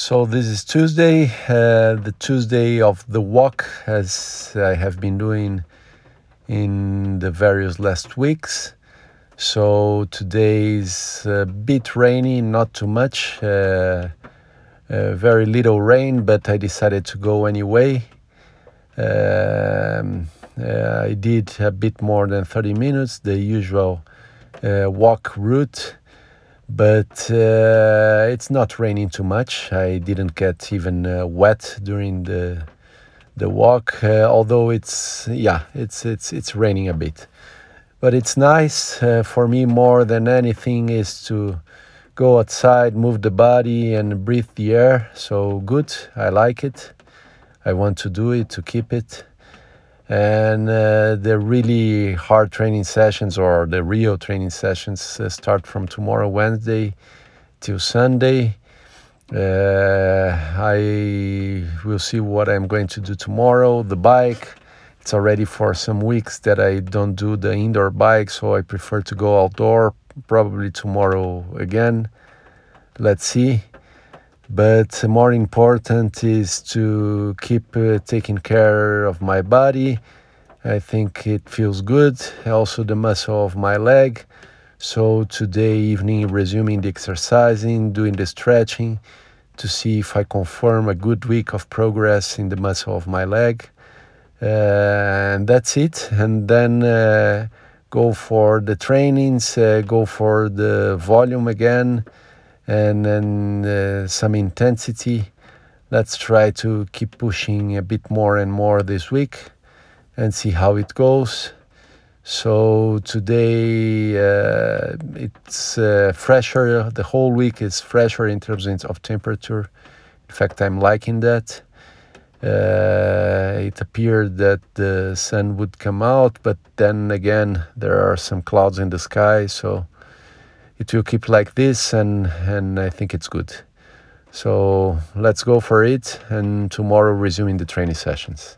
So this is Tuesday, uh, the Tuesday of the walk, as I have been doing in the various last weeks. So today is a bit rainy, not too much, uh, uh, very little rain, but I decided to go anyway. Um, uh, I did a bit more than 30 minutes, the usual uh, walk route but uh, it's not raining too much. I didn't get even uh, wet during the the walk, uh, although it's yeah, it's it's it's raining a bit. But it's nice uh, for me more than anything is to go outside, move the body, and breathe the air. So good, I like it. I want to do it to keep it and uh, the really hard training sessions or the Rio training sessions uh, start from tomorrow Wednesday till Sunday. Uh, I will see what I'm going to do tomorrow. The bike, it's already for some weeks that I don't do the indoor bike, so I prefer to go outdoor. Probably tomorrow again. Let's see but more important is to keep uh, taking care of my body. I think it feels good. Also, the muscle of my leg. So, today evening, resuming the exercising, doing the stretching to see if I confirm a good week of progress in the muscle of my leg. Uh, and that's it. And then uh, go for the trainings, uh, go for the volume again and then uh, some intensity. Let's try to keep pushing a bit more and more this week and see how it goes. So today uh, it's uh, fresher. The whole week is fresher in terms of temperature. In fact, I'm liking that. Uh, it appeared that the sun would come out, but then again, there are some clouds in the sky, so it will keep like this and and I think it's good. So let's go for it and tomorrow resuming the training sessions.